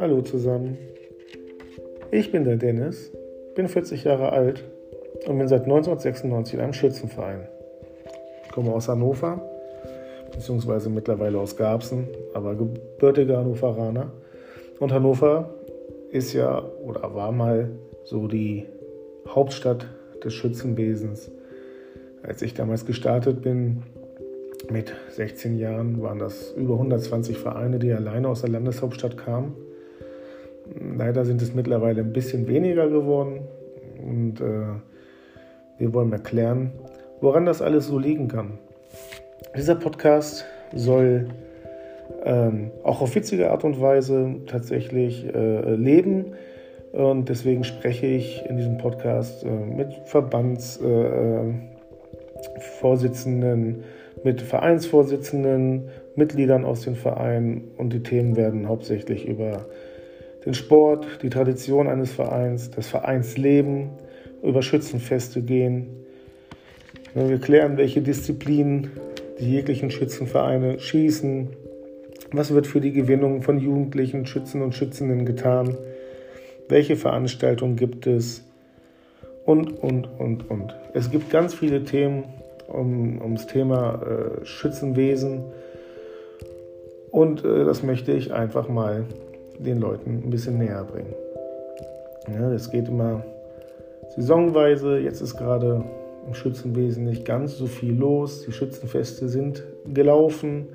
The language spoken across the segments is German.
Hallo zusammen. Ich bin der Dennis, bin 40 Jahre alt und bin seit 1996 in einem Schützenverein. Ich komme aus Hannover, beziehungsweise mittlerweile aus Garbsen, aber gebürtiger Hannoveraner. Und Hannover ist ja oder war mal so die Hauptstadt des Schützenwesens. Als ich damals gestartet bin, mit 16 Jahren, waren das über 120 Vereine, die alleine aus der Landeshauptstadt kamen. Leider sind es mittlerweile ein bisschen weniger geworden und äh, wir wollen erklären, woran das alles so liegen kann. Dieser Podcast soll ähm, auch auf witzige Art und Weise tatsächlich äh, leben. Und deswegen spreche ich in diesem Podcast äh, mit Verbandsvorsitzenden, äh, mit Vereinsvorsitzenden, Mitgliedern aus den Vereinen und die Themen werden hauptsächlich über den Sport, die Tradition eines Vereins, das Vereinsleben, über Schützenfeste gehen. Wir klären, welche Disziplinen die jeglichen Schützenvereine schießen. Was wird für die Gewinnung von Jugendlichen, Schützen und Schützenden getan? Welche Veranstaltungen gibt es? Und, und, und, und. Es gibt ganz viele Themen um, ums Thema äh, Schützenwesen. Und äh, das möchte ich einfach mal den Leuten ein bisschen näher bringen. Ja, es geht immer saisonweise. Jetzt ist gerade im Schützenwesen nicht ganz so viel los. Die Schützenfeste sind gelaufen.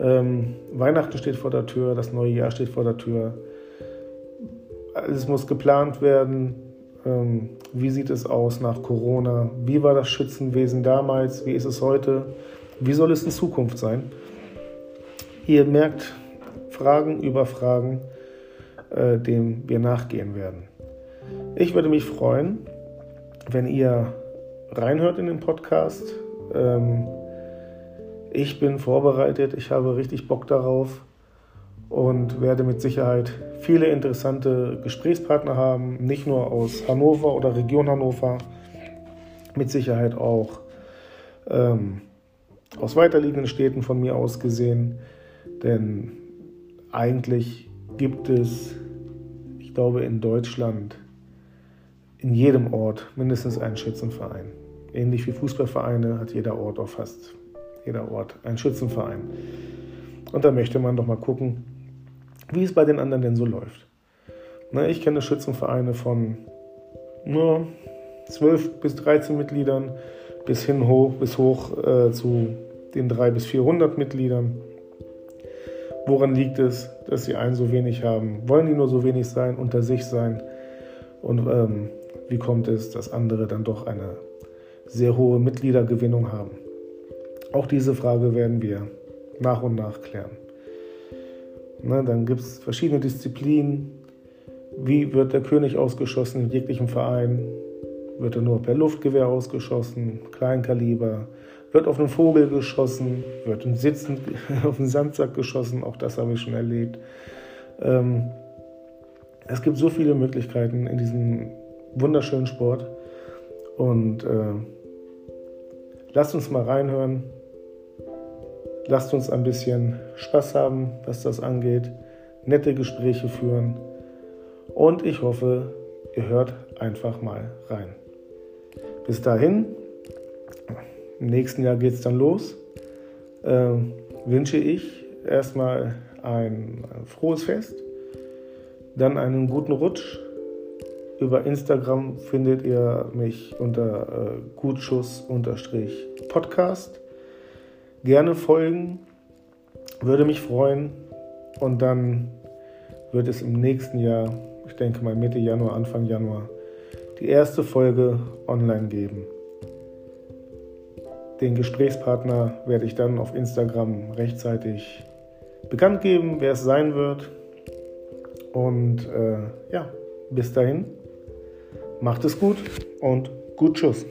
Ähm, Weihnachten steht vor der Tür, das neue Jahr steht vor der Tür. Alles muss geplant werden. Ähm, wie sieht es aus nach Corona? Wie war das Schützenwesen damals? Wie ist es heute? Wie soll es in Zukunft sein? Ihr merkt, Fragen über Fragen, äh, dem wir nachgehen werden. Ich würde mich freuen, wenn ihr reinhört in den Podcast. Ähm, ich bin vorbereitet, ich habe richtig Bock darauf und werde mit Sicherheit viele interessante Gesprächspartner haben, nicht nur aus Hannover oder Region Hannover, mit Sicherheit auch ähm, aus weiterliegenden Städten von mir aus gesehen, denn eigentlich gibt es, ich glaube, in Deutschland in jedem Ort mindestens einen Schützenverein. Ähnlich wie Fußballvereine hat jeder Ort auch fast jeder Ort einen Schützenverein. Und da möchte man doch mal gucken, wie es bei den anderen denn so läuft. Na, ich kenne Schützenvereine von nur 12 bis 13 Mitgliedern bis hin hoch, bis hoch äh, zu den 300 bis 400 Mitgliedern. Woran liegt es, dass sie einen so wenig haben? Wollen die nur so wenig sein, unter sich sein? Und ähm, wie kommt es, dass andere dann doch eine sehr hohe Mitgliedergewinnung haben? Auch diese Frage werden wir nach und nach klären. Ne, dann gibt es verschiedene Disziplinen. Wie wird der König ausgeschossen in jeglichem Verein? Wird er nur per Luftgewehr ausgeschossen, Kleinkaliber? Wird auf einen Vogel geschossen, wird im Sitzen auf einen Sandsack geschossen, auch das habe ich schon erlebt. Ähm, es gibt so viele Möglichkeiten in diesem wunderschönen Sport. Und äh, lasst uns mal reinhören. Lasst uns ein bisschen Spaß haben, was das angeht. Nette Gespräche führen. Und ich hoffe, ihr hört einfach mal rein. Bis dahin im nächsten Jahr geht es dann los. Äh, wünsche ich erstmal ein frohes Fest, dann einen guten Rutsch. Über Instagram findet ihr mich unter äh, Gutschuss-Podcast. Gerne folgen, würde mich freuen. Und dann wird es im nächsten Jahr, ich denke mal Mitte Januar, Anfang Januar, die erste Folge online geben. Den Gesprächspartner werde ich dann auf Instagram rechtzeitig bekannt geben, wer es sein wird. Und äh, ja, bis dahin, macht es gut und gut Tschüss.